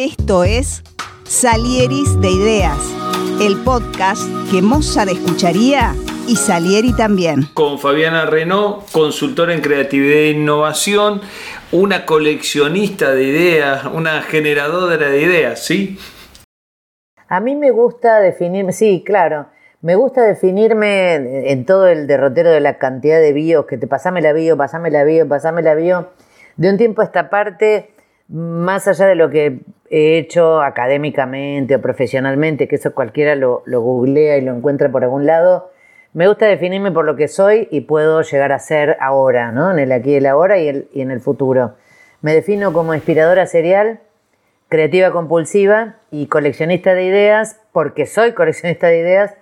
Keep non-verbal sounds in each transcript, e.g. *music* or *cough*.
Esto es Salieris de Ideas, el podcast que Mozart escucharía y Salieri también. Con Fabiana Renault, consultora en creatividad e innovación, una coleccionista de ideas, una generadora de ideas, ¿sí? A mí me gusta definirme, sí, claro, me gusta definirme en todo el derrotero de la cantidad de bios, que te pasame la bio, pasame la bio, pasame la bio. De un tiempo a esta parte, más allá de lo que he hecho académicamente o profesionalmente, que eso cualquiera lo, googlea y lo encuentra por algún lado, me gusta definirme por lo que soy y puedo llegar a ser ahora, ¿no? En el aquí y el ahora y, el, y en el futuro. Me defino como inspiradora serial, creativa compulsiva y coleccionista de ideas, porque soy coleccionista de ideas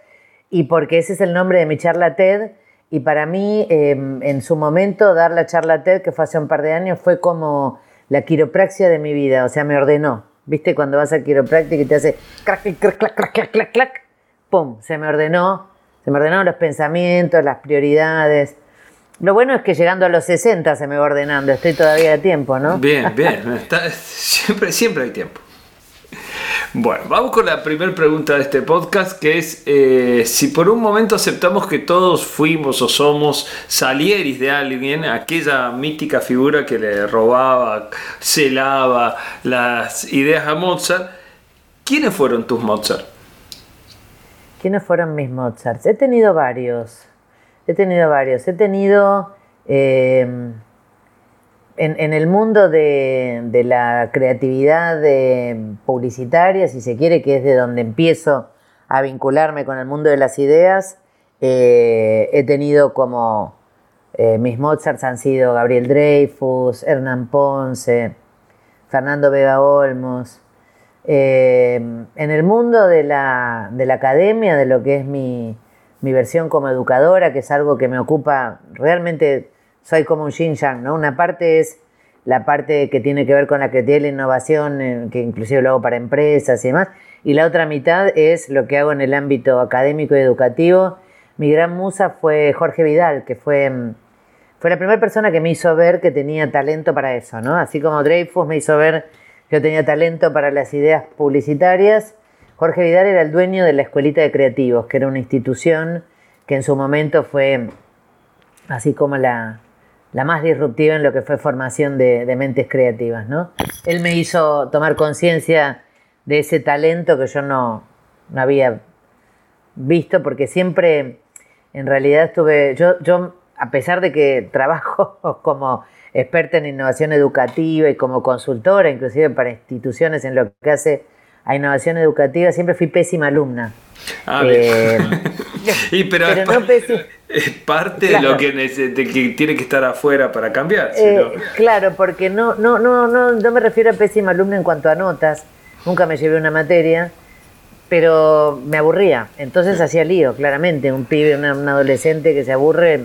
y porque ese es el nombre de mi charla TED. Y para mí, em, en su momento, dar la charla TED, que fue hace un par de años, fue como la quiropraxia de mi vida, o sea, me ordenó. ¿Viste cuando vas a quiropráctica y te hace crack, crack, crack, crack, crack, crack, crack? ¡Pum! Se me ordenó, se me ordenaron los pensamientos, las prioridades. Lo bueno es que llegando a los 60 se me va ordenando, estoy todavía a tiempo, ¿no? Bien, bien, siempre, siempre hay tiempo. Bueno, vamos con la primera pregunta de este podcast, que es eh, si por un momento aceptamos que todos fuimos o somos salieris de alguien, aquella mítica figura que le robaba, celaba las ideas a Mozart, ¿quiénes fueron tus Mozart? ¿Quiénes fueron mis Mozart? He tenido varios, he tenido varios, he tenido... Eh, en, el mundo de, la creatividad publicitaria, si se quiere, que es de donde empiezo a vincularme con el mundo de las ideas, eh, he tenido como eh, mis Mozarts han sido Gabriel Dreyfus, Hernán Ponce, Fernando Vega Olmos. Eh, en el mundo de la, academia, de lo que es mi, mi versión como educadora, que es algo que me ocupa realmente soy como un yin ¿no? Una parte es la parte que tiene que ver con la creatividad y la innovación, que inclusive lo hago para empresas y demás, y la otra mitad es lo que hago en el ámbito académico y educativo. Mi gran musa fue Jorge Vidal, que fue, mm, fue la primera persona que me hizo ver que tenía talento para eso, ¿no? Así como Dreyfus me hizo ver que yo tenía talento para las ideas publicitarias, Jorge Vidal era el dueño de la Escuelita de Creativos, que era una institución que en su momento fue así como la, la más disruptiva en lo que fue formación de, mentes creativas, ¿no? Él me hizo tomar conciencia de ese talento que yo no, había visto, porque siempre, en realidad estuve, yo, yo, a pesar de que *laughs* trabajo como experta en innovación educativa y como consultora, inclusive para instituciones en lo que hace a innovación educativa, siempre fui pésima alumna. Ah, eh, *laughs* y pero, es, parte de lo que, que, tiene que estar afuera para cambiar. Eh, claro, porque no, no, no, no, no me refiero a pésima alumna en cuanto a notas. Nunca me llevé una materia, pero me aburría. Entonces hacía lío, claramente. Un pibe, un adolescente que se aburre,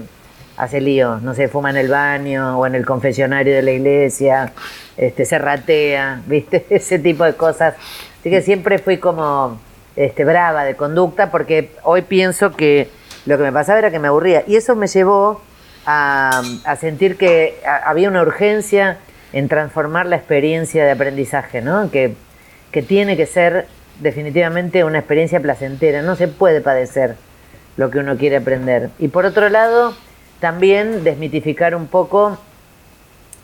hace lío. No sé, fuma en el baño o en el confesionario de la iglesia, este, se ratea, *laughs* ¿viste? Ese tipo de cosas Así que siempre fui como este, brava de conducta porque hoy pienso que lo que me pasaba era que me aburría. Y eso me llevó a, sentir que había una urgencia en transformar la experiencia de aprendizaje, ¿no? Que, que tiene que ser definitivamente una experiencia placentera. No se puede padecer lo que uno quiere aprender. Y por otro lado, también desmitificar un poco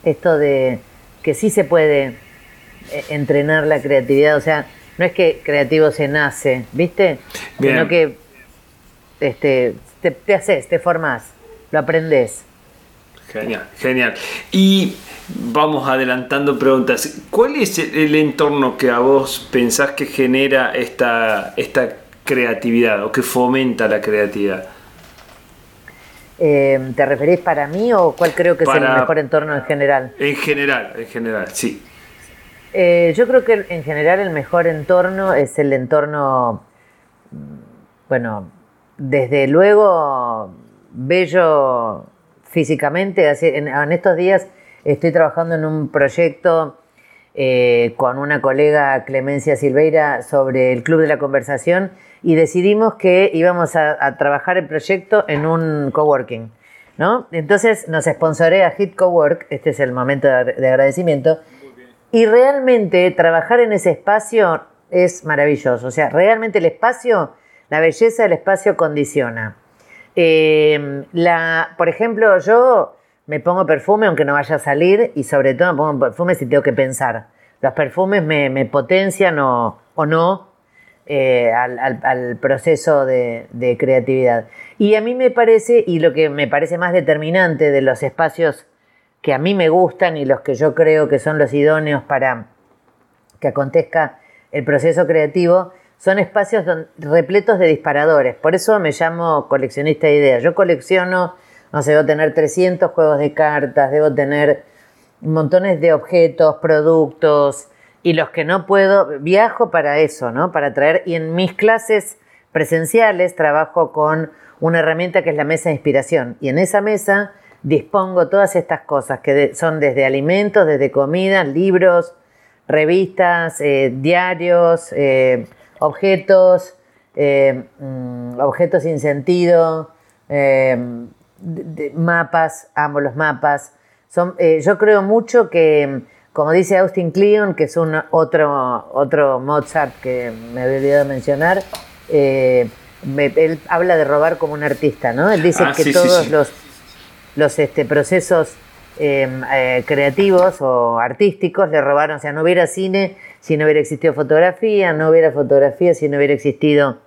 esto de que sí se puede entrenar la creatividad. O sea, no es que creativo se nace, ¿viste? Sino que este, te, haces, te formas, lo aprendes. Genial, genial. Y vamos adelantando preguntas. ¿Cuál es el entorno que a vos pensás que genera esta, esta creatividad o que fomenta la creatividad? Eh, ¿Te referís para mí o cuál creo que es el mejor entorno en general? En general, en general, sí. Eh, yo creo que en general el mejor entorno es el entorno, bueno, desde luego bello físicamente. En, estos días estoy trabajando en un proyecto eh, con una colega Clemencia Silveira sobre el Club de la Conversación y decidimos que íbamos a, trabajar el proyecto en un coworking. ¿no? Entonces nos sponsorea Hit Cowork, este es el momento de agradecimiento, Y realmente trabajar en ese espacio es maravilloso. O sea, realmente el espacio, la belleza del espacio condiciona. Eh, la, por ejemplo, yo me pongo perfume aunque no vaya a salir y sobre todo me pongo perfume si tengo que pensar. Los perfumes me, potencian o, no eh, al, proceso de, de, creatividad. Y a mí me parece, y lo que me parece más determinante de los espacios que a mí me gustan y los que yo creo que son los idóneos para que acontezca el proceso creativo, son espacios repletos de disparadores. Por eso me llamo coleccionista de ideas. Yo colecciono, no sé, debo tener 300 juegos de cartas, debo tener montones de objetos, productos, y los que no puedo, viajo para eso, ¿no? Para traer, y en mis clases presenciales trabajo con una herramienta que es la mesa de inspiración. Y en esa mesa dispongo todas estas cosas que son desde alimentos, desde comida, libros, revistas, eh, diarios, eh, objetos, eh, mm, objetos sin sentido, mapas, amo los mapas. Son, yo creo mucho que, como dice Austin Kleon, que es un otro, otro Mozart que me había olvidado mencionar, él habla de robar como un artista, ¿no? Él dice ah, que todos los, los este, procesos Em, eh, creativos o artísticos le robaron, o sea, no hubiera cine si no hubiera existido fotografía, no hubiera fotografía si no hubiera existido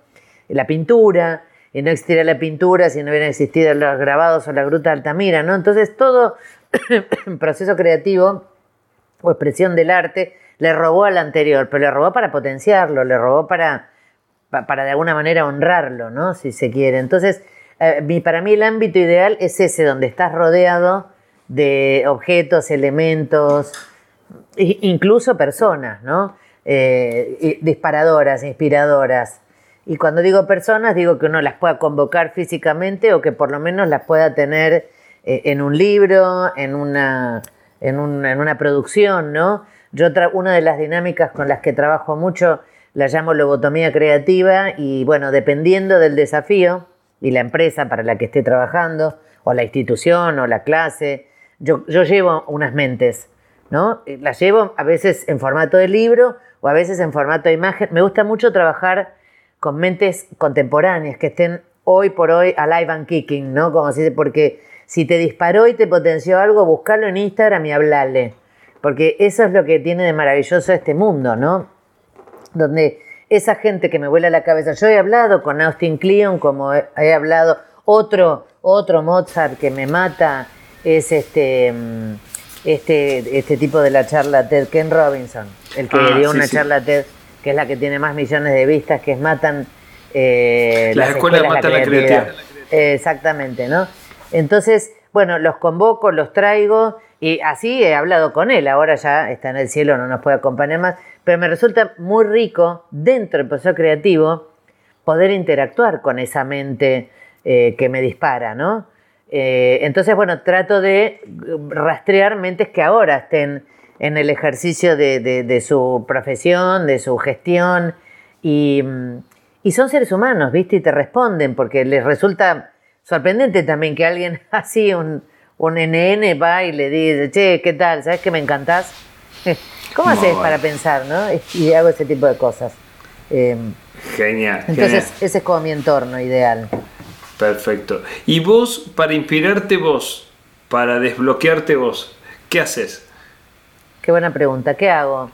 la pintura, y no existiría la pintura si no hubieran existido los grabados o la gruta de Altamira, ¿no? Entonces todo *coughs* proceso creativo o expresión del arte le robó al anterior, pero le robó para potenciarlo, le robó para, para de alguna manera honrarlo, ¿no? Si se quiere. Entonces, eh, para mí el ámbito ideal es ese donde estás rodeado de objetos, elementos, incluso personas, ¿no? Eh, disparadoras, inspiradoras. Y cuando digo personas, digo que uno las pueda convocar físicamente o que por lo menos las pueda tener eh, en un libro, en una, en, una producción, ¿no? Yo una de las dinámicas con las que trabajo mucho la llamo lobotomía creativa y bueno, dependiendo del desafío y la empresa para la que esté trabajando, o la institución, o la clase, yo, llevo unas mentes, ¿no? Eh, las llevo a veces en formato de libro o a veces en formato de imagen. Me gusta mucho trabajar con mentes contemporáneas que estén hoy por hoy alive and kicking, ¿no? Como se dice, porque si te disparó y te potenció algo, buscarlo en Instagram y hablarle. Porque eso es lo que tiene de maravilloso este mundo, ¿no? Donde esa gente que me vuela la cabeza. Yo he hablado con Austin Kleon, como he, he hablado otro, otro Mozart que me mata es este, mm, este, este tipo de la charla TED, Ken Robinson, el que ah, dio una charla TED, que es la que tiene más millones de vistas, que es Matan... Eh, las, escuelas, matan la creatividad. exactamente, ¿no? Entonces, bueno, los convoco, los traigo y así he hablado con él. Ahora ya está en el cielo, no nos puede acompañar más, pero me resulta muy rico dentro del proceso creativo poder interactuar con esa mente eh, que me dispara, ¿no? Eh, entonces, bueno, trato de rastrear mentes que ahora estén en el ejercicio de, su profesión, de su gestión, y, son seres humanos, ¿viste? Y te responden, porque les resulta sorprendente también que alguien *laughs* así, un, un NN, va y le dice, che, ¿qué tal? ¿Sabes que me encantás? *laughs* ¿Cómo haces para pensar, no? Y hago ese tipo de cosas. Eh, genial. Entonces, ese es como mi entorno ideal. Perfecto. ¿Y vos, para inspirarte vos, para desbloquearte vos, qué haces? Qué buena pregunta. ¿Qué hago?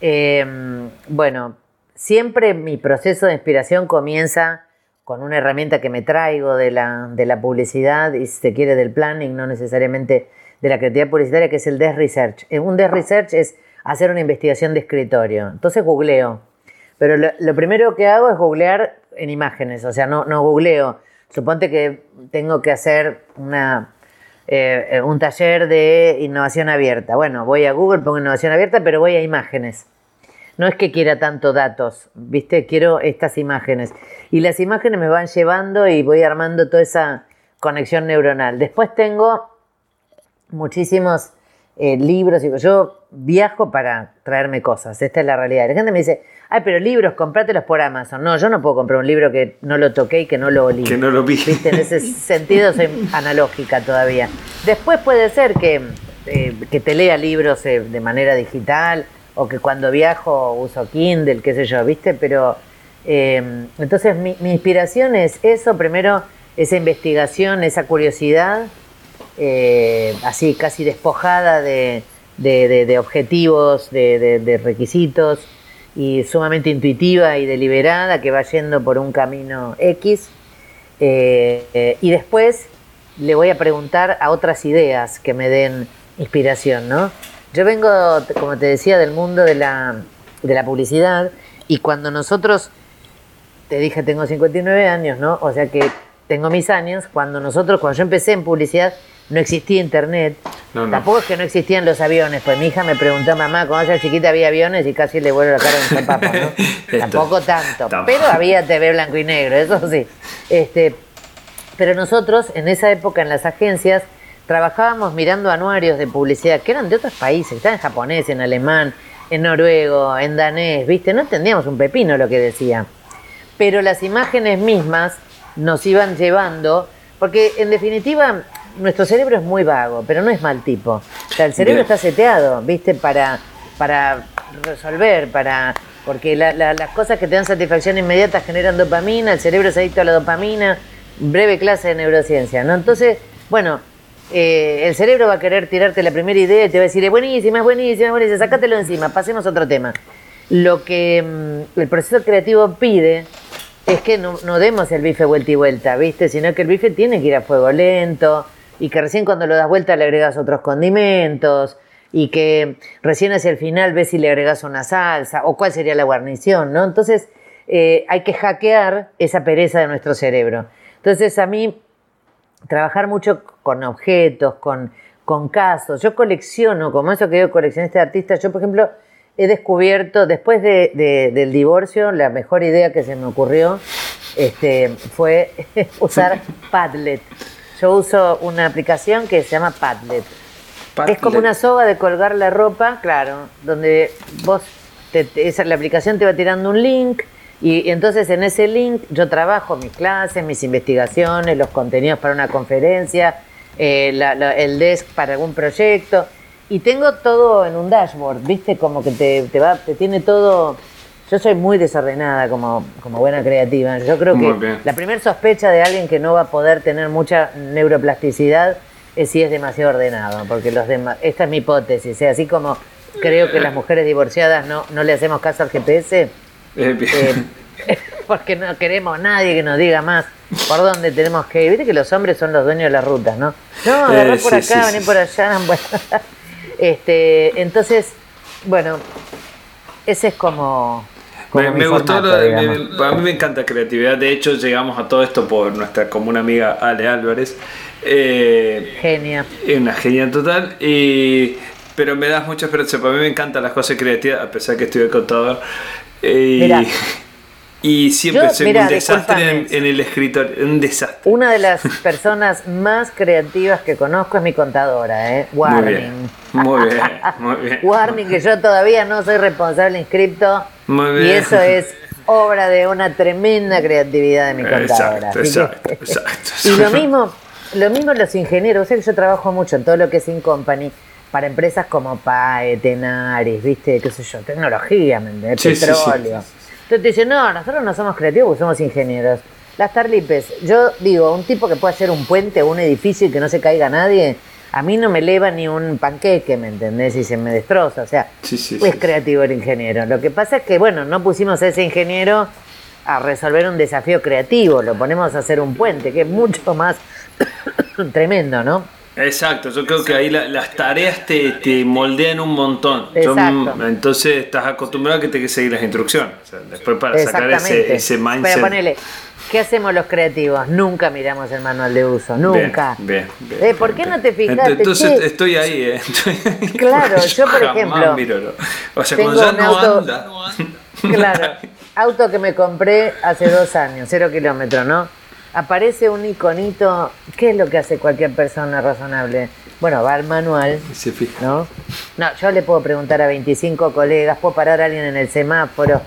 Em, bueno, siempre mi proceso de inspiración comienza con una herramienta que me traigo de la, de la publicidad y si se quiere del planning, no necesariamente de la creatividad publicitaria, que es el desk research. Eh, un desk research es hacer una investigación de escritorio. Entonces googleo. Pero lo, primero que hago es googlear en imágenes, o sea, no, no googleo Suponte que tengo que hacer una, eh, un taller de innovación abierta. Bueno, voy a Google, pongo innovación abierta, pero voy a imágenes. No es que quiera tanto datos, ¿viste? Quiero estas imágenes. Y las imágenes me van llevando y voy armando toda esa conexión neuronal. Después tengo muchísimos eh, libros. Yo viajo para traerme cosas. Esta es la realidad. La gente me dice, ay, pero libros, comprátelos por Amazon. No, yo no puedo comprar un libro que no lo toqué y que no lo olí. Que no lo vi. En ese *laughs* sentido soy analógica todavía. Después puede ser que eh, que te lea libros eh, de manera digital o que cuando viajo uso Kindle, qué sé yo, ¿viste? Pero eh, entonces mi, mi inspiración es eso, primero esa investigación, esa curiosidad, eh, así casi despojada de, de- objetivos, de requisitos, y sumamente intuitiva y deliberada, que va yendo por un camino X. Eh, eh, y después le voy a preguntar a otras ideas que me den inspiración, ¿no? Yo vengo, como te decía, del mundo de la, de la publicidad y cuando nosotros te dije, tengo 59 años, ¿no? O sea que tengo mis años. Cuando nosotros, cuando yo empecé en publicidad, no existía internet. No, no. Tampoco es que no existían los aviones. Pues mi hija me preguntó, mamá, cuando era chiquita había aviones y casi le vuelvo la cara a un zapapo, ¿no? *laughs* Esto- Tampoco tanto. Pero había TV blanco y negro, eso sí. Este, pero nosotros, en esa época, en las agencias, trabajábamos mirando anuarios de publicidad que eran de otros países, estaban en japonés, en alemán, en noruego, en danés, ¿viste? No entendíamos un pepino lo que decía. Pero las imágenes mismas nos iban llevando, porque en definitiva nuestro cerebro es muy vago, pero no es mal tipo. O sea, el cerebro Bien. está seteado, ¿viste? Para, para resolver, para porque la- la- las cosas que te dan satisfacción inmediata generan dopamina, el cerebro es adicto a la dopamina, breve clase de neurociencia, ¿no? Entonces, bueno, eh, el cerebro va a querer tirarte la primera idea y te va a decir, es buenísima, es buenísima, es buenísima, sácatelo encima, pasemos a otro tema. Lo que mm, el proceso creativo pide es que no, no demos el bife vuelta y vuelta, ¿viste? Sino que el bife tiene que ir a fuego lento y que recién cuando lo das vuelta le agregas otros condimentos y que recién hacia el final ves si le agregas una salsa o cuál sería la guarnición, ¿no? Entonces eh, hay que hackear esa pereza de nuestro cerebro. Entonces a mí trabajar mucho con objetos, con, con casos. Yo colecciono, como eso que digo, coleccionista de artistas. Yo, por ejemplo, he descubierto, después de- de- del divorcio, la mejor idea que se me ocurrió este, fue *laughs* usar Padlet. Yo uso una aplicación que se llama Padlet. Es como una soga de colgar la ropa, claro, donde vos, te- te- esa, la aplicación te va tirando un link y, y entonces en ese link yo trabajo mis clases, mis investigaciones, los contenidos para una conferencia, eh, la- la- el desk para algún proyecto y tengo todo en un dashboard, viste, como que te, te va, te tiene todo. Yo soy muy desordenada como, como buena creativa. Yo creo que la primera sospecha de alguien que no va a poder tener mucha neuroplasticidad es si es demasiado ordenado, porque los demás, esta es mi hipótesis, ¿eh? así como creo que las mujeres divorciadas no, no le hacemos caso al GPS, Eh, eh, *laughs* porque no queremos nadie que nos diga más por dónde tenemos que ir. Viste que los hombres son los dueños de las rutas, ¿no? No, agarrar Eh, por sí, acá, sí, por allá. *laughs* Bueno, este, entonces, bueno, ese es como. Me, me gustó, formato, lo de- digamos. me- a mí me encanta creatividad. De hecho, llegamos a todo esto por nuestra común amiga Ale Álvarez. Eh, Genia. una genia total. Y, pero me das mucha esperanza. Para mí me encantan las cosas creativas, a pesar que estoy de contador. Eh. Y siempre Yo, soy mirá, un desastre en, el escritorio. Un desastre. Una de las personas más creativas que conozco es mi contadora, ¿eh? Muy Warning. bien. Muy bien. Muy bien. *laughs* Warning, que yo todavía no soy responsable inscripto. Muy Y bien. eso es obra de una tremenda creatividad de mi contadora. Exacto, exacto, *laughs* exacto. Y lo mismo, lo mismo los ingenieros. O sea que yo trabajo mucho en todo lo que es In Company para empresas como PAE, Tenaris, ¿viste? ¿Qué sé yo? Tecnología. Sí, sí, sí. Petróleo. Entonces te dicen, no, nosotros no somos creativos porque somos ingenieros. Las tarlipes, yo digo, un tipo que puede hacer un puente o un edificio y que no se caiga nadie, a mí no me eleva ni un panqueque, ¿me entendés? Y se me destroza. O sea, Sí, sí, es sí. creativo el ingeniero. Lo que pasa es que, bueno, no pusimos a ese ingeniero a resolver un desafío creativo, lo ponemos a hacer un puente, que es mucho más *coughs* tremendo, ¿no? Exacto, yo creo que ahí la- las tareas te, te moldean un montón. Yo, entonces estás acostumbrado a que te que seguir las instrucciones. O sea, después para sacar ese, ese mindset. Pero ponele, ¿qué hacemos los creativos? Nunca miramos el manual de uso, nunca. Bien, bien, Eh, ¿Por qué no te fijaste? Entonces Che, estoy ahí, ¿eh? Estoy ahí, *laughs* Claro, *laughs* yo, por ejemplo, miro o sea, tengo cuando ya no auto- anda. *laughs* Claro, auto que me compré hace dos años, cero kilómetros, ¿no? Aparece un iconito, ¿qué es lo que hace cualquier persona razonable? Bueno, va al manual, Se fija. ¿no? No, yo le puedo preguntar a 25 colegas, puedo parar a alguien en el semáforo,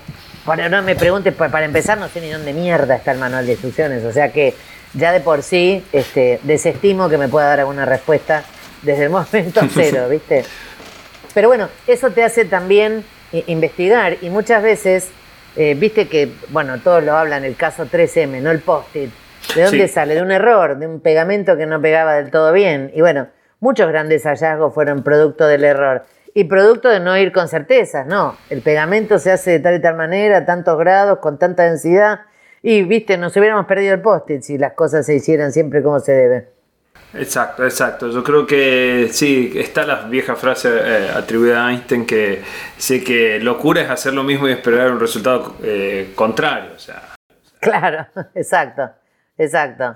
pero no me preguntes, pa- para empezar no sé ni dónde mierda está el manual de instrucciones, o sea que ya de por sí este, desestimo que me pueda dar alguna respuesta desde el momento *laughs* cero, ¿viste? Pero bueno, eso te hace también investigar y muchas veces, eh, viste que, bueno, todos lo hablan, el caso 3M, no el post-it. ¿De dónde sale? De un error, de un pegamento que no pegaba del todo bien. Y bueno, muchos grandes hallazgos fueron producto del error. Y producto de no ir con certezas, no. El pegamento se hace de tal y tal manera, tantos grados, con tanta densidad. Y, viste, nos hubiéramos perdido el post-it si las cosas se hicieran siempre como se debe. Exacto, exacto. Yo creo que sí, está la vieja frase eh, atribuida a Einstein que sé que locura es hacer lo mismo y esperar un resultado eh, contrario. O sea, claro, *laughs* exacto, exacto.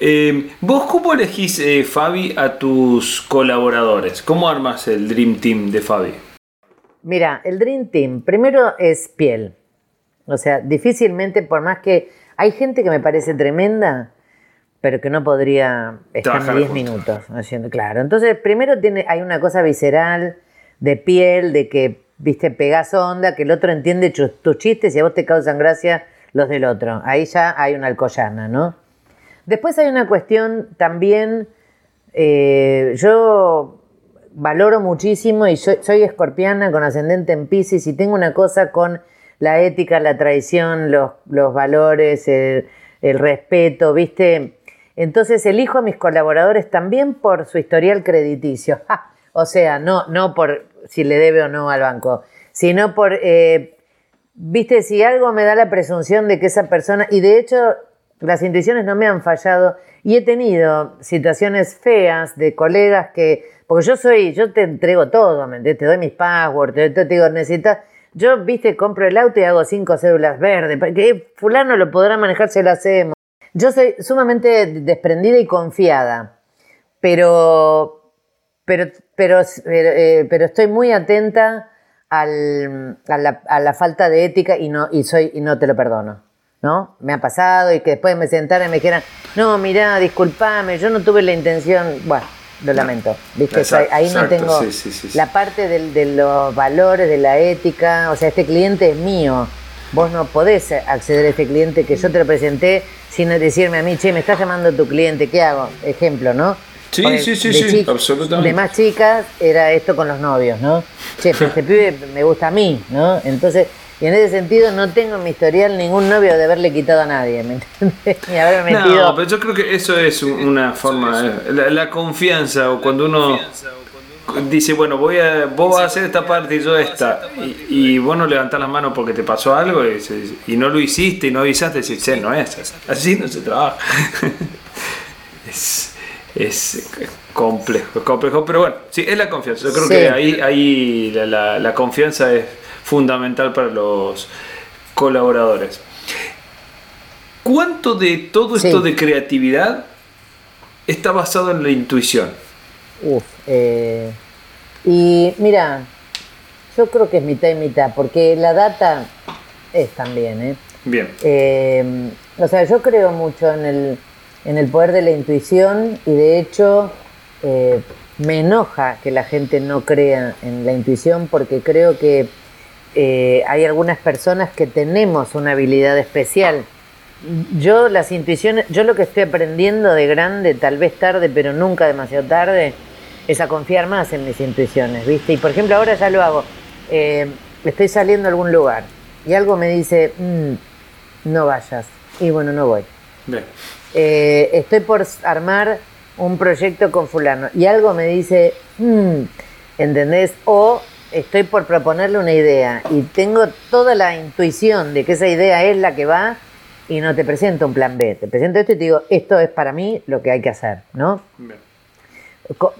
Eh, ¿Vos cómo elegís, Fabi, a tus colaboradores? ¿Cómo armas el Dream Team de Fabi? Mira, el Dream Team, primero es piel. O sea, difícilmente, por más que hay gente que me parece tremenda, pero que no podría estar 10 minutos haciendo. Claro, entonces primero tiene, hay una cosa visceral, de piel, de que, viste, pegas onda, que el otro entiende tus chistes y a vos te causan gracia los del otro. Ahí ya hay una alcoyana, ¿no? Después hay una cuestión también, eh, yo valoro muchísimo y soy, escorpiana con ascendente en Pisces y tengo una cosa con la ética, la traición, los, valores, el, el respeto, ¿viste? Entonces elijo a mis colaboradores también por su historial crediticio. *laughs* O sea, no, no por si le debe o no al banco, sino por, eh, viste, si algo me da la presunción de que esa persona, y de hecho las intuiciones no me han fallado, y he tenido situaciones feas de colegas que, porque yo soy, yo te entrego todo, ¿me Te doy mis passwords, te, digo, necesitas, yo, viste, compro el auto y hago cinco cédulas verdes, que fulano lo podrá manejar, se lo hacemos. Yo soy sumamente desprendida y confiada, pero, pero, pero, eh, pero estoy muy atenta al, a, la, a, la, falta de ética y no, y soy, y no te lo perdono. ¿no? Me ha pasado y que después me sentaran y me dijeran, no, mirá, discúlpame, yo no tuve la intención. Bueno, lo lamento. ¿Viste? ahí no tengo la parte de los valores, de la ética. O sea, este cliente es mío. Vos no podés acceder a este cliente que yo te lo presenté sin decirme a mí, che, me estás llamando tu cliente, ¿qué hago? Ejemplo, ¿no? Sí, sí, sí, sí, absolutamente. De más chicas era esto con los novios, ¿no? Che, pero este *laughs* pibe me gusta a mí, ¿no? Entonces, y en ese sentido no tengo en mi historial ningún novio de haberle quitado a nadie, ¿me entiendes? *laughs* Ni haberme metido... No, pero yo creo que eso es una forma, la, la confianza, o cuando uno dice, bueno, voy a, vos vas a hacer esta parte y yo esta, y, y vos no levantás las manos porque te pasó algo y, no lo hiciste y no avisaste, decís, no es así, no se trabaja. *laughs* es, es complejo, complejo, pero bueno, sí, es la confianza. Yo creo que ahí, ahí la, la, confianza es fundamental para los colaboradores. ¿Cuánto de todo esto de creatividad está basado en la intuición? Uf, eh, y mira, yo creo que es mitad y mitad, porque la data es también, ¿eh? Bien. Eh, o sea, yo creo mucho en el, en el poder de la intuición y de hecho eh, me enoja que la gente no crea en la intuición porque creo que hay algunas personas que tenemos una habilidad especial. Yo las intuiciones, yo lo que estoy aprendiendo de grande, tal vez tarde, pero nunca demasiado tarde, es a confiar más en mis intuiciones, ¿viste? Y por ejemplo, ahora ya lo hago. Eh, estoy saliendo a algún lugar y algo me dice, mm, no vayas. Y bueno, no voy. Eh, estoy por armar un proyecto con fulano y algo me dice, mm", ¿entendés? O estoy por proponerle una idea y tengo toda la intuición de que esa idea es la que va y no te presento un plan B, te presento esto y te digo, esto es para mí lo que hay que hacer, ¿no?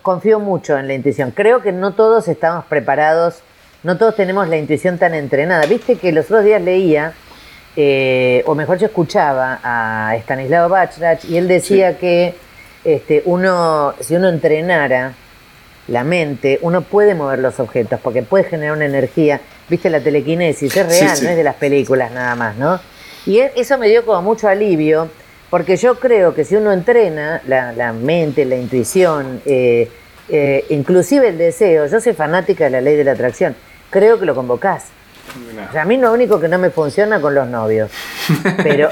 confío mucho en la intuición. Creo que no todos estamos preparados, no todos tenemos la intuición tan entrenada. Viste que los otros días leía, eh, o mejor yo escuchaba a Stanislao Bachrach y él decía que este, uno, si uno entrenara la mente, uno puede mover los objetos porque puede generar una energía. Viste la telequinesis, es real, no es de las películas nada más, ¿no? Y e, eso me dio como mucho alivio porque yo creo que si uno entrena la, mente, la intuición, eh, eh, inclusive el deseo, yo soy fanática de la ley de la atracción, creo que lo convocás. O sea, a mí lo único que no me funciona con los novios. Pero.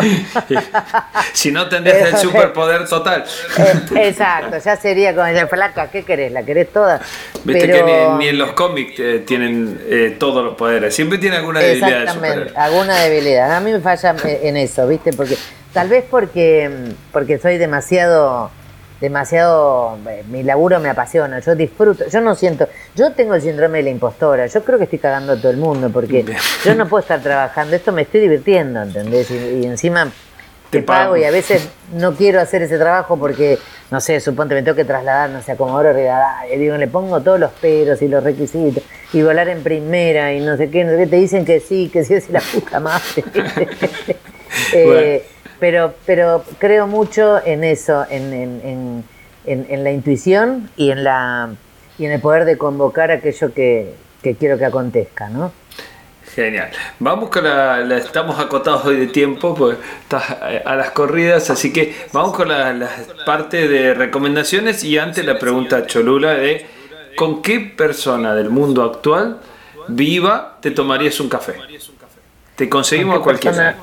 *laughs* si no tendrías el superpoder total. Eh, exacto, ya sería como la flaca, ¿qué querés? ¿La querés toda? Viste que ni, en los cómics eh, tienen eh, todos los poderes, siempre tiene alguna debilidad. Exactamente, alguna debilidad. A mí me falla en eso, ¿viste? Porque tal vez porque, porque soy demasiado demasiado, eh, mi laburo me apasiona, yo disfruto, yo no siento, yo tengo el síndrome de la impostora, yo creo que estoy cagando a todo el mundo porque yo no puedo estar trabajando, esto me estoy divirtiendo, ¿entendés? Y, encima te, pago. y a veces no quiero hacer ese trabajo porque, no sé, suponte me tengo que trasladar, no sé, a Comodoro y digo, le pongo todos los peros y los requisitos y volar en primera y no sé qué, no sé qué, te dicen que sí, que sí, *laughs* es la puta madre. eh, pero, pero creo mucho en eso, en, la intuición y en, la, y en el poder de convocar aquello que, quiero que acontezca, ¿no? Genial. Vamos con la, Estamos acotados hoy de tiempo, pues estás a las corridas, así que vamos con la, parte de recomendaciones y antes la pregunta Cholula de ¿con qué persona del mundo actual viva te tomarías un café? Te conseguimos a cualquiera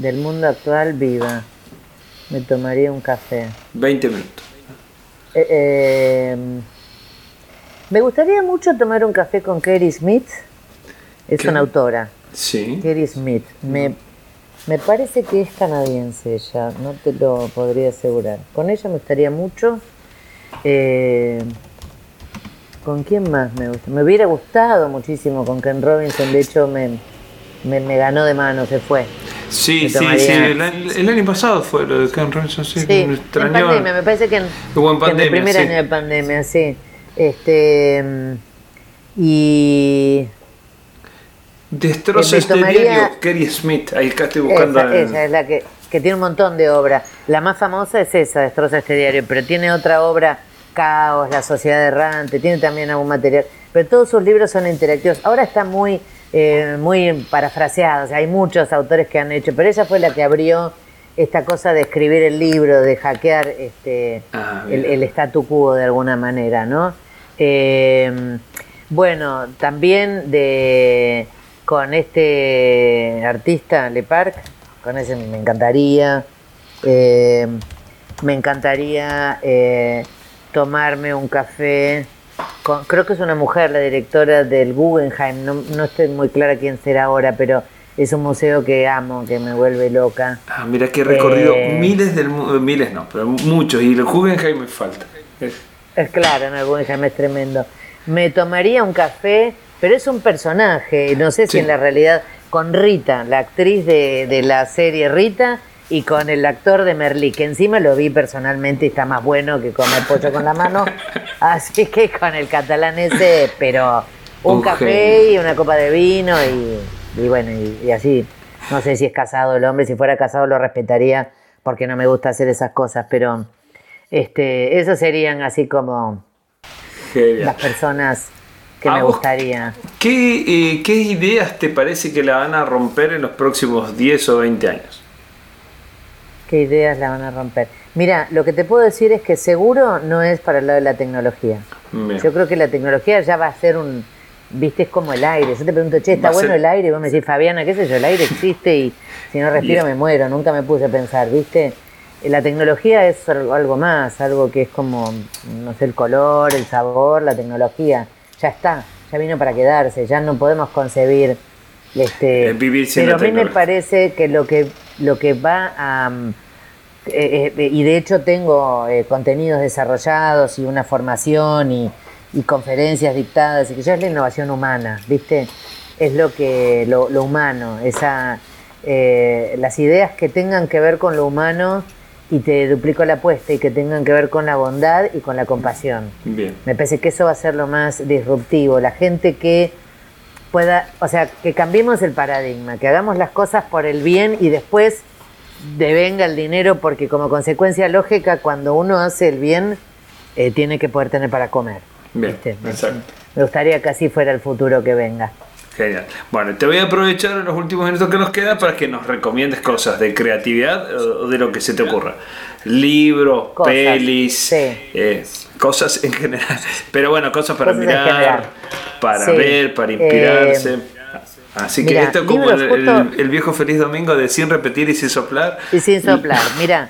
del mundo actual viva, me tomaría un café. 20 minutos. Eh, eh, me gustaría mucho tomar un café con Kerry Smith. Es una autora. Sí. Kerry Smith. Me, me parece que es canadiense ella, no te lo podría asegurar. Con ella me gustaría mucho. Eh, ¿Con quién más me gusta? Me hubiera gustado muchísimo con Ken Robinson, de hecho me, me, me ganó de mano, se fue. Sí, sí, sí. El, año pasado fue lo de Ken Robinson, sí. sí me En pandemia, me parece que en, pandemia, el primer año de pandemia, sí. Este. Y. Destrozo este diario, Kerry Smith. Ahí acá estoy buscando. Esa, ella es la que, que tiene un montón de obras. La más famosa es esa, Destroza este diario, pero tiene otra obra, Caos, La Sociedad Errante, tiene también algún material. Pero todos sus libros son interactivos. Ahora está muy eh, muy parafraseados, hay muchos autores que han hecho, pero ella fue la que abrió esta cosa de escribir el libro, de hackear este, ah, el, el, statu quo de alguna manera, ¿no? Eh, bueno, también de con este artista Le Parc, con ese me encantaría, eh, me encantaría tomarme un café creo que es una mujer, la directora del Guggenheim, no, estoy muy clara quién será ahora, pero es un museo que amo, que me vuelve loca. Ah, mira que he recorrido eh, miles del miles no, pero muchos, y el Guggenheim me falta. Es, claro, en el Guggenheim es tremendo. Me tomaría un café, pero es un personaje, no sé si en la realidad, con Rita, la actriz de, de la serie Rita, y con el actor de Merlí, que encima lo vi personalmente y está más bueno que comer pollo con la mano. *laughs* Así que con el catalán ese, pero un, café y una copa de vino y, bueno, y, así. No sé si es casado el hombre, si fuera casado lo respetaría porque no me gusta hacer esas cosas, pero este, esos serían así como las personas que me gustaría. ¿qué, eh, ¿Qué ideas te parece que la van a romper en los próximos 10 o 20 años? Qué ideas la van a romper. Mira, lo que te puedo decir es que seguro no es para el lado de la tecnología. Yo creo que la tecnología ya va a ser un, viste, es como el aire. Yo te pregunto, che, ¿está bueno el aire? Y vos me decís, Fabiana, qué sé yo, el aire existe y si no respiro me muero. Nunca me puse a pensar, viste. La tecnología es algo más, algo que es como, no sé, el color, el sabor, la tecnología. Ya está, ya vino para quedarse, ya no podemos concebir este, Vivir pero a mí me parece que lo que lo que va a... Eh, eh, y de hecho tengo eh, contenidos desarrollados y una formación y, conferencias dictadas, y que ya es la innovación humana, ¿viste? Es lo que lo, humano, esa, las ideas que tengan que ver con lo humano y te duplico la apuesta y que tengan que ver con la bondad y con la compasión. Me parece que eso va a ser lo más disruptivo. La gente que pueda, o sea, que cambiemos el paradigma, que hagamos las cosas por el bien y después devenga el dinero, porque como consecuencia lógica, cuando uno hace el bien, eh, tiene que poder tener para comer. Bien, exacto. Me gustaría que así fuera el futuro que venga. Genial. Bueno, te voy a aprovechar en los últimos minutos que nos quedan para que nos recomiendes cosas de creatividad o de lo que se te ocurra. Libros, pelis, eh, cosas en general. *laughs* Pero bueno, cosas para mirar, para ver, para inspirarse. Así que Mirá, esto es como el, justo- el- el viejo feliz domingo de sin repetir y sin soplar. Y sin soplar, *laughs* mira,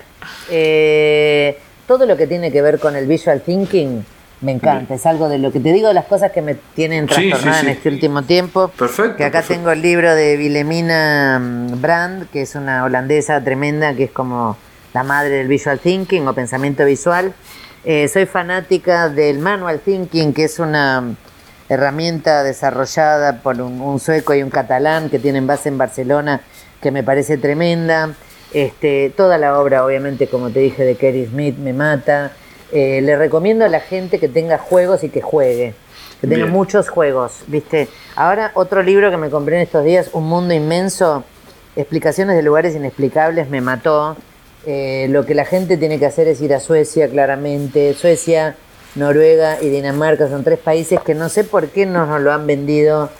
eh, todo lo que tiene que ver con el visual thinking me encanta, es algo de lo que te digo, las cosas que me tienen Sí, sí, trastornada sí. en este último tiempo. Perfecto, Que acá perfecto. tengo el libro de Wilhelmina mm, Brand, que es una holandesa tremenda, que es como la madre del visual thinking o pensamiento visual. Eh, soy fanática del manual thinking, que es una herramienta desarrollada por un, un sueco y un catalán que tienen base en Barcelona, que me parece tremenda. Este, toda la obra, obviamente, como te dije, de Kerry Smith me mata. Eh, le recomiendo a la gente que tenga juegos y que juegue. Que tenga Bien. muchos juegos, ¿viste? Ahora, otro libro que me compré en estos días, Un Mundo Inmenso, Explicaciones de Lugares Inexplicables, me mató. Eh, lo que la gente tiene que hacer es ir a Suecia, claramente. Suecia, Noruega y Dinamarca son tres países que no sé por qué no nos lo han vendido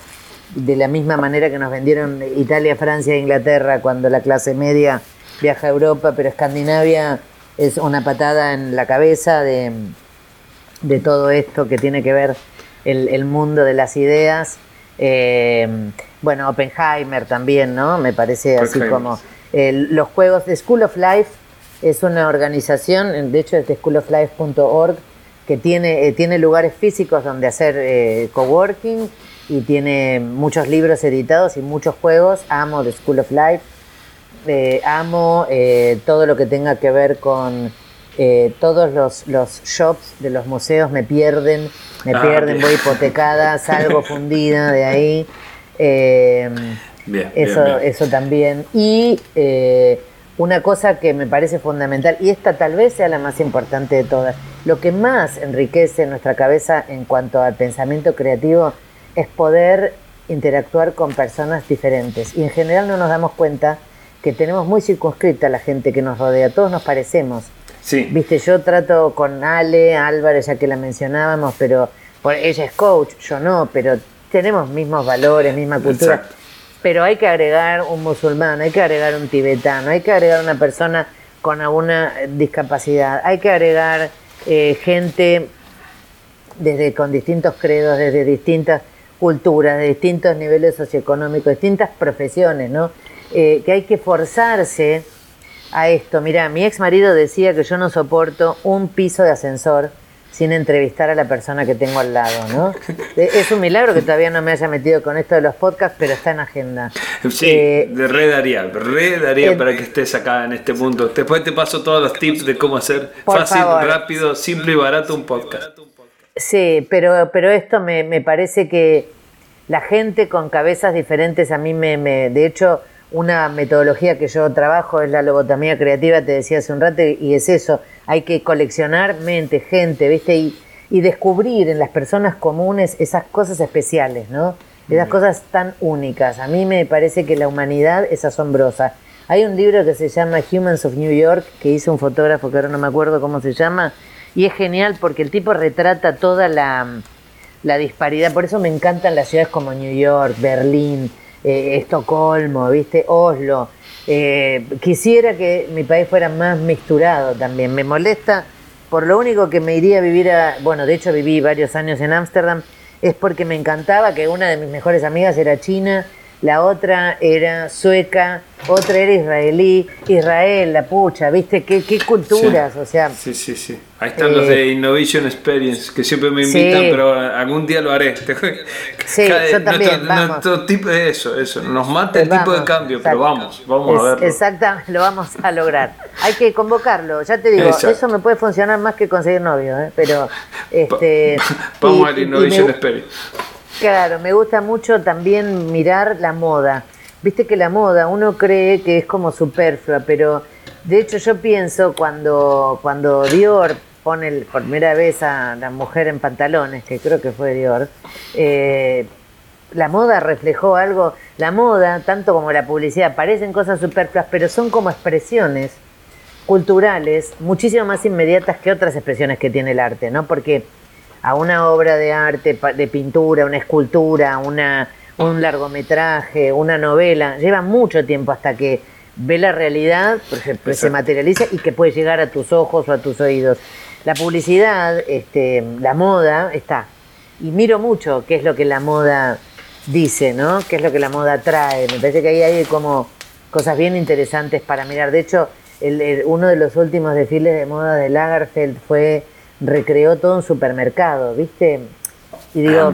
de la misma manera que nos vendieron Italia, Francia e Inglaterra cuando la clase media viaja a Europa, pero Escandinavia es una patada en la cabeza de, de todo esto que tiene que ver el, el mundo de las ideas. Eh, bueno, Oppenheimer también, ¿no? Me parece así como los juegos de School of Life es una organización, de hecho es de schooloflife.org, que tiene, eh, tiene lugares físicos donde hacer eh, coworking y tiene muchos libros editados y muchos juegos. Amo The School of Life. Eh, amo eh, todo lo que tenga que ver con eh, todos los, los shops de los museos me pierden, me Ah, pierden, voy hipotecada, salgo *laughs* fundida de ahí. Bien, eso, bien. eso también. Y eh, una cosa que me parece fundamental, y esta tal vez sea la más importante de todas, lo que más enriquece nuestra cabeza en cuanto al pensamiento creativo es poder interactuar con personas diferentes. Y en general no nos damos cuenta que tenemos muy circunscrita la gente que nos rodea, todos nos parecemos. Sí. Viste, yo trato con Ale Álvarez, ya que la mencionábamos, pero ella es coach, yo no, pero tenemos mismos valores, misma cultura. Exacto. Pero hay que agregar un musulmán, hay que agregar un tibetano, hay que agregar una persona con alguna discapacidad, hay que agregar eh, gente desde con distintos credos, desde distintas culturas, de distintos niveles socioeconómicos, distintas profesiones, ¿no? Eh, que hay que forzarse a esto. Mira, mi ex marido decía que yo no soporto un piso de ascensor sin entrevistar a la persona que tengo al lado, ¿no? *laughs* Es un milagro que todavía no me haya metido con esto de los podcasts, pero está en agenda. Sí, Eh, de re daría, re daría eh, para que estés acá en este punto. Después te paso todos los tips de cómo hacer fácil, favor. rápido, simple y barato un podcast. Sí, pero, pero esto me, me parece que la gente con cabezas diferentes a mí me, me- De hecho, una metodología que yo trabajo es la lobotomía creativa, te decía hace un rato, y es eso. Hay que coleccionar mente, gente, ¿viste? Y, y descubrir en las personas comunes esas cosas especiales, ¿no? Esas cosas tan únicas. A mí me parece que la humanidad es asombrosa. Hay un libro que se llama Humans of New York, que hizo un fotógrafo que ahora no me acuerdo cómo se llama, y es genial porque el tipo retrata toda la, la disparidad. Por eso me encantan las ciudades como New York, Berlín, eh, Estocolmo, ¿viste? Oslo. Eh, quisiera que mi país fuera más mixturado también. Me molesta, por lo único que me iría a vivir a. Bueno, de hecho viví varios años en Ámsterdam, es porque me encantaba que una de mis mejores amigas era china, la otra era sueca, otra era israelí, Israel, la pucha, ¿viste? ¿Qué, qué culturas? Sí. O sea, Sí, sí, sí. Ahí están Eh, los de Innovation Experience, que siempre me invitan, Sí. pero algún día lo haré. *laughs* Sí, yo también, Nuestro, vamos. nuestro tipo eso, eso. Nos mata el Vamos, tipo de cambio, pero vamos, vamos a verlo. Exactamente, lo vamos a lograr. Hay que convocarlo, ya te digo, Exacto. eso me puede funcionar más que conseguir novio, ¿eh? pero *laughs* este *laughs* Vamos y- al y Innovation me- Experience. Claro, me gusta mucho también mirar la moda. Viste que la moda uno cree que es como superflua, pero de hecho yo pienso cuando, cuando Dior pone el- por primera vez a la mujer en pantalones, que creo que fue Dior, eh, la moda reflejó algo, la moda, tanto como la publicidad, parecen cosas superfluas, pero son como expresiones culturales muchísimo más inmediatas que otras expresiones que tiene el arte, ¿no? Porque a una obra de arte, de pintura, una escultura, una, un largometraje, una novela, lleva mucho tiempo hasta que ve la realidad, pues, se- pues, se materializa y que puede llegar a tus ojos o a tus oídos. La publicidad, este, la moda, está. Y miro mucho qué es lo que la moda dice, ¿no? ¿Qué es lo que la moda trae? Me parece que ahí hay como cosas bien interesantes para mirar. De hecho, uno de los últimos desfiles de moda de Lagerfeld fue, recreó todo un supermercado, ¿viste? Y digo,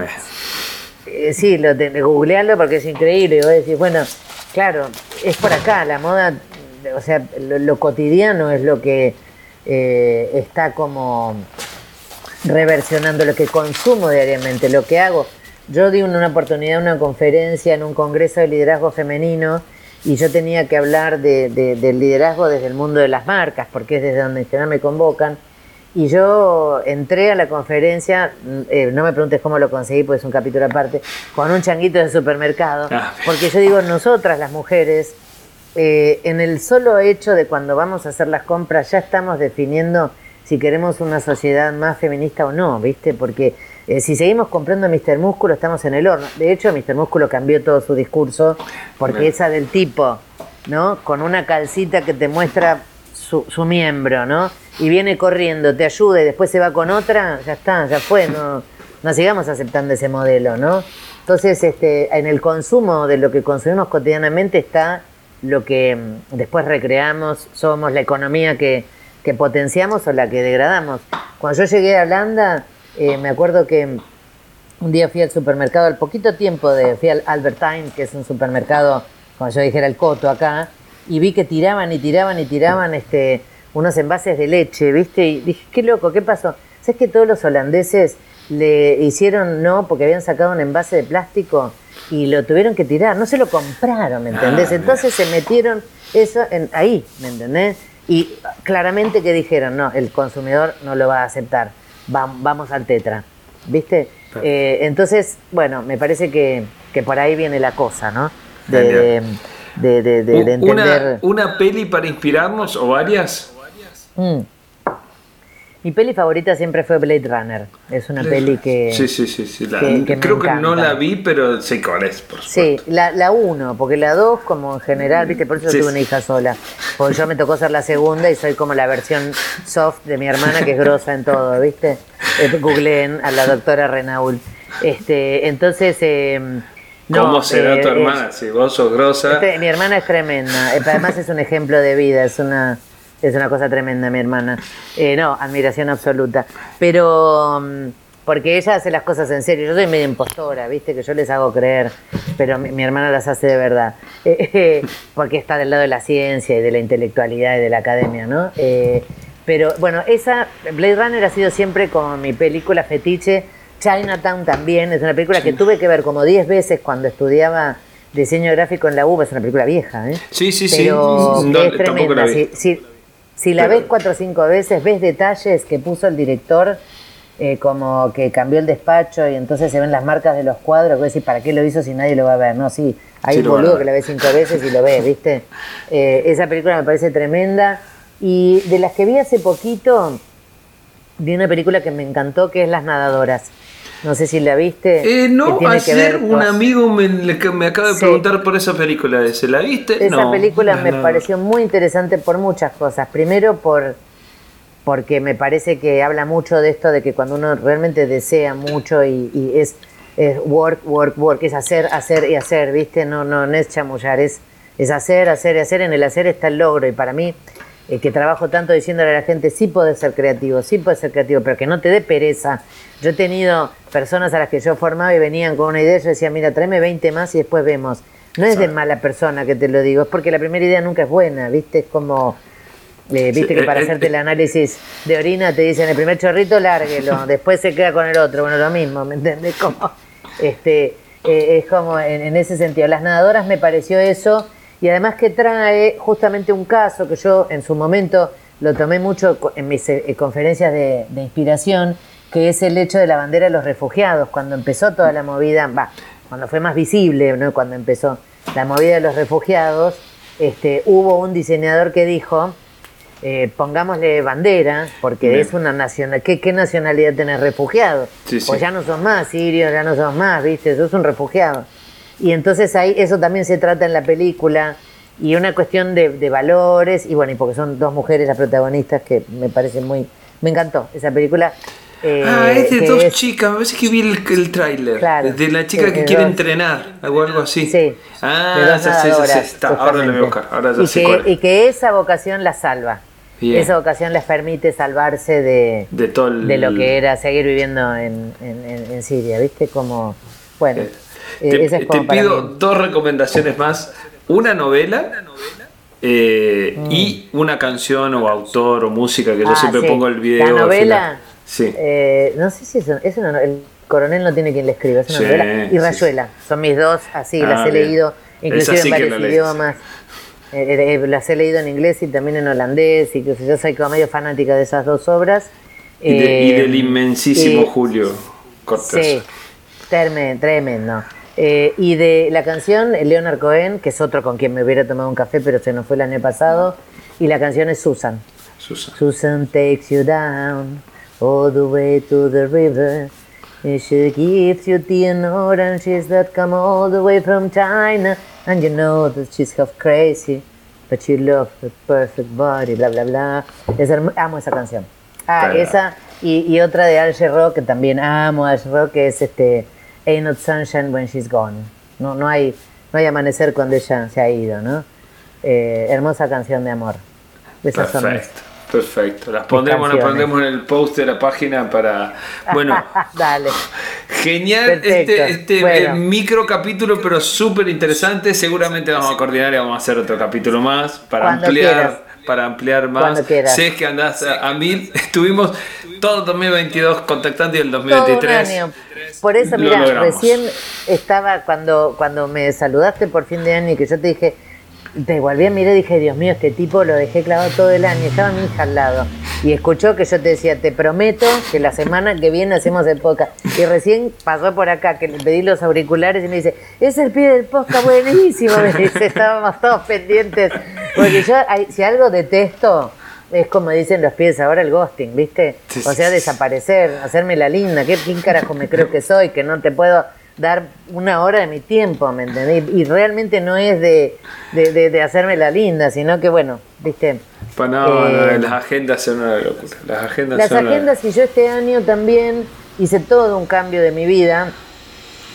eh, sí, lo de, googlearlo porque es increíble. Y vos decís, bueno, claro, es por acá, la moda, o sea, lo, cotidiano es lo que eh, está como reversionando lo que consumo diariamente, lo que hago. Yo di una oportunidad, una conferencia en un congreso de liderazgo femenino y yo tenía que hablar de, del liderazgo desde el mundo de las marcas, porque es desde donde me convocan. Y yo entré a la conferencia, eh, no me preguntes cómo lo conseguí, porque es un capítulo aparte, con un changuito de supermercado, ah, porque yo digo, nosotras las mujeres, eh, en el solo hecho de cuando vamos a hacer las compras, ya estamos definiendo si queremos una sociedad más feminista o no, ¿viste? Porque eh, si seguimos comprando Mr. Músculo, estamos en el horno. De hecho, Mr. Músculo cambió todo su discurso porque esa del tipo, ¿no? Con una calcita que te muestra su, miembro, ¿no? Y viene corriendo, te ayuda y después se va con otra, ya está, ya fue, no, no sigamos aceptando ese modelo, ¿no? Entonces, este, en el consumo de lo que consumimos cotidianamente está lo que mm, después recreamos, somos la economía que, que potenciamos o la que degradamos. Cuando yo llegué a Holanda, eh, me acuerdo que un día fui al supermercado, al poquito tiempo de, fui al Albertine, que es un supermercado, como yo dijera, el Coto acá, y vi que tiraban y tiraban y tiraban este, unos envases de leche, ¿viste? Y dije, qué loco, ¿qué pasó? ¿Sabes que todos los holandeses le hicieron no porque habían sacado un envase de plástico y lo tuvieron que tirar? No se lo compraron, ¿me entendés? Ah, Entonces se metieron eso en, ahí, ¿me entendés? Y claramente que dijeron, no, el consumidor no lo va a aceptar, vamos al tetra, ¿viste? Eh, entonces, bueno, me parece que, por ahí viene la cosa, ¿no? De, entender... Una, ¿Una, peli para inspirarnos o varias? Mm. Mi peli favorita siempre fue Blade Runner. Es una peli que. Sí, sí, sí. sí. creo que no la vi, pero sé cuál es, por Sí, la 1, porque la 2, como en general, viste, por eso tuve una hija sola. Porque yo me tocó ser la segunda y soy como la versión soft de mi hermana, que es grosa en todo, viste. Eh, googleen a la doctora Renaul. Este, entonces. Eh, ¿Cómo será tu hermana? si vos sos grosa. Este, mi hermana es tremenda. Eh, además, es un ejemplo de vida, es una es una cosa tremenda, mi hermana. Eh, no, admiración absoluta. Pero mm, porque ella hace las cosas en serio. Yo soy medio impostora, ¿viste? Que yo les hago creer, pero mi, hermana las hace de verdad. Eh, *laughs* eh, porque está del lado de la ciencia y de la intelectualidad y de la academia, ¿no? pero bueno, esa, Blade Runner ha sido siempre como mi película fetiche. Chinatown también, es una película que tuve que ver como 10 veces cuando estudiaba diseño gráfico en la UBA, es una película vieja, ¿eh? Sí, sí, sí. es tremenda. Sí, si la ves cuatro o cinco veces, ves detalles que puso el director, eh, como que cambió el despacho y entonces se ven las marcas de los cuadros, que decir, ¿para qué lo hizo si nadie lo va a ver? No, sí, hay un boludo que la ve cinco veces y lo ve, ¿viste? *laughs* Eh, esa película me parece tremenda. Y de las que vi hace poquito, vi una película que me encantó, que es Las Nadadoras. No sé si la viste. Eh, no, ayer un amigo me, me acaba de preguntar por esa película. ¿Se la viste? Esa película me pareció muy interesante por muchas cosas. Primero por porque me parece que habla mucho de esto de que cuando uno realmente desea mucho y, es, work, work, work, es hacer, hacer y hacer, ¿viste? No, no, no es chamullar, es, es hacer, hacer y hacer. En el hacer está el logro y para mí eh, que trabajo tanto diciéndole a la gente, sí puedes ser creativo, sí puedes ser creativo, pero que no te dé pereza. Yo he tenido personas a las que yo formaba y venían con una idea, yo decía, mira, tráeme 20 más y después vemos. No es de mala persona que te lo digo, es porque la primera idea nunca es buena, ¿viste? Es como, eh, viste que para eh, hacerte el análisis de orina te dicen, el primer chorrito, lárguelo, *laughs* después se queda con el otro, bueno, lo mismo, ¿me entiendes? Como, este, es como en, en ese sentido. Las nadadoras me pareció eso y además que trae justamente un caso que yo en su momento lo tomé mucho en mis eh, conferencias de, inspiración, que es el hecho de la bandera de los refugiados, cuando empezó toda la movida, va, cuando fue más visible, ¿no? cuando empezó la movida de los refugiados, este, hubo un diseñador que dijo, eh, pongámosle bandera, porque es una nacional, ¿qué, ¿qué, nacionalidad tenés refugiado? Pues ya no sos más sirios, ya no sos más, viste, sos un refugiado. Y entonces ahí eso también se trata en la película y una cuestión de, valores y bueno, y porque son dos mujeres las protagonistas que me parecen muy... Me encantó esa película. ah, eh, es de dos es- chicas, me parece que vi el, el tráiler. Claro, de la chica sí, que de quiere dos. entrenar, o algo así. Sí, Ah, sé, nadadoras, está. Ahora lo voy a buscar, ahora ya y, sé que, cuál es. y que esa vocación la salva. Bien. Esa vocación les permite salvarse de, De todo el- de lo que era seguir viviendo en, en- Siria, ¿viste? Como, bueno, Eh, eh, Te, esa es como te pido dos recomendaciones más. Una novela eh, y una canción o autor o música que yo Ah, siempre sí. pongo el video. La novela. Sí. eh, no sé si es, es una el coronel no tiene quien le escriba, es una Sí, novela. Y Rayuela, son mis dos, así, Ah, las he bien. leído, inclusive en varios idiomas. Eh, eh, eh, las he leído en inglés y también en holandés, y que yo soy como medio fanática de esas dos obras. Y, de- y Eh, del inmensísimo y- Julio Cortés. Sí, terme- tremendo. Eh, y de la canción Leonard Cohen, que es otro con quien me hubiera tomado un café, pero se nos fue el año pasado, y la canción es Susan. Susan. Susan takes you down all the way to the river. And she gives you tea and oranges that come all the way from China. And you know that she's half crazy, but you love the perfect body, bla, bla, bla. Es amo esa canción. Ah, Claro. esa y, y otra de Al Rock que también amo Al Rock, que es este Ain't Not Sunshine When She's Gone. No, no, hay, no hay amanecer cuando ella se ha ido, ¿no? Eh, hermosa canción de amor. Esas son mis- Perfecto, perfecto. Las pondremos, las pondremos en el post de la página para. Bueno, *laughs* Dale. genial Perfecto. este, este Bueno. eh, micro capítulo, pero súper interesante. Seguramente vamos a coordinar y vamos a hacer otro capítulo más para Cuando ampliar. quieras. Para ampliar más. Quieras. Sé que andás a, a mil. *laughs* Estuvimos todo 2022 contactando y el Todo un 2023. año. Por eso, mira, recién estaba cuando, cuando me saludaste por fin de año y que yo te dije, te volví a mirar y dije, Dios mío, este tipo lo dejé clavado todo el año. Estaba mi hija al lado y escuchó que yo te decía, te prometo que la semana que viene hacemos el podcast. Y recién pasó por acá que le pedí los auriculares y me dice, es el pie del podcast buenísimo. *laughs* Me dice, estábamos todos pendientes. Porque yo, si algo detesto, es como dicen los pies ahora el ghosting, ¿viste? O sea, desaparecer, hacerme la linda. ¿Qué, quién carajo me creo que soy? Que no te puedo dar una hora de mi tiempo, ¿me entendés? Y realmente no es de, de, de- de hacerme la linda, sino que, bueno, ¿viste? Pa- no, no, Eh, las agendas son una locura. Las agendas Las son una- agendas, y yo este año también hice todo un cambio de mi vida.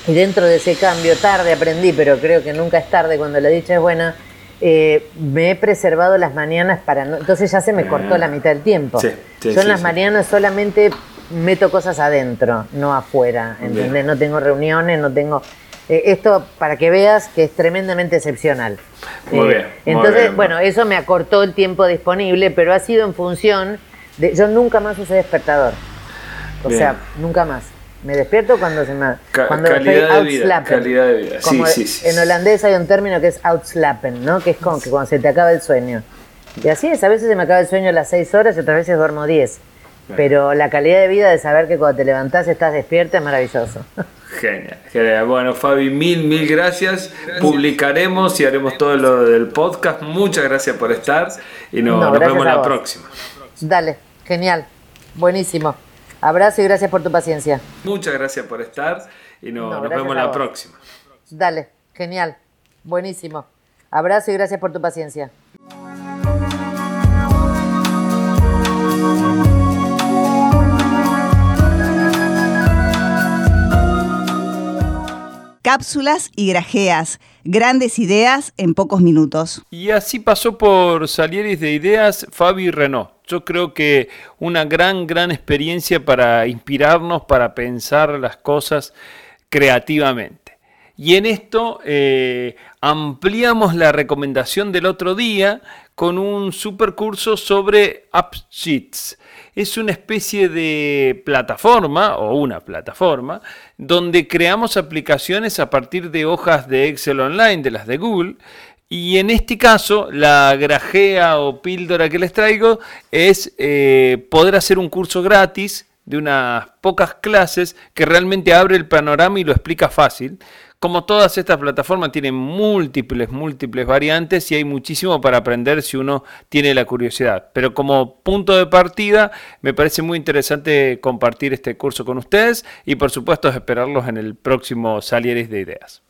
Y dentro de ese cambio, tarde aprendí, pero creo que nunca es tarde cuando la dicha es buena. Eh, me he preservado las mañanas para no. Entonces ya se me cortó la mitad del tiempo. Sí, sí, yo en las mañanas solamente meto cosas adentro, no afuera. ¿Entendés? Bien. No tengo reuniones, no tengo. eh, esto para que veas que es tremendamente excepcional. Eh, Muy bien, muy Entonces, bien. bueno, eso me acortó el tiempo disponible, pero ha sido en función de. Yo nunca más usé despertador. O Bien. sea, nunca más. Me despierto cuando se me. Ca- cuando calidad estoy de vida, calidad de vida. Sí, Como sí, sí, En holandés hay un término que es outslappen, ¿no? Que es como que cuando se te acaba el sueño. Y así es, a veces se me acaba el sueño a las 6 horas y otras veces duermo 10. Pero la calidad de vida de saber que cuando te levantás estás despierta es maravilloso. *laughs* Genial, genial. Bueno, Fabi, mil, mil gracias. Publicaremos y haremos todo lo del podcast. Muchas gracias por estar y no- No, nos vemos la próxima. Dale, genial. Buenísimo. Abrazo y gracias por tu paciencia. Muchas gracias por estar y no- No, nos vemos a la próxima. Dale, genial. Buenísimo. Abrazo y gracias por tu paciencia. Cápsulas y grajeas. Grandes ideas en pocos minutos. Y así pasó por Salieris de Ideas Fabi Renault. Yo creo que una gran, gran experiencia para inspirarnos, para pensar las cosas creativamente. Y en esto eh, ampliamos la recomendación del otro día con un super curso sobre AppSheets. Es una especie de plataforma o una plataforma donde creamos aplicaciones a partir de hojas de Excel online, de las de Google. Y en este caso, la grajea o píldora que les traigo es eh, poder hacer un curso gratis de unas pocas clases que realmente abre el panorama y lo explica fácil. Como todas estas plataformas tienen múltiples, múltiples variantes y hay muchísimo para aprender si uno tiene la curiosidad. Pero como punto de partida me parece muy interesante compartir este curso con ustedes y por supuesto esperarlos en el próximo Salieres de Ideas.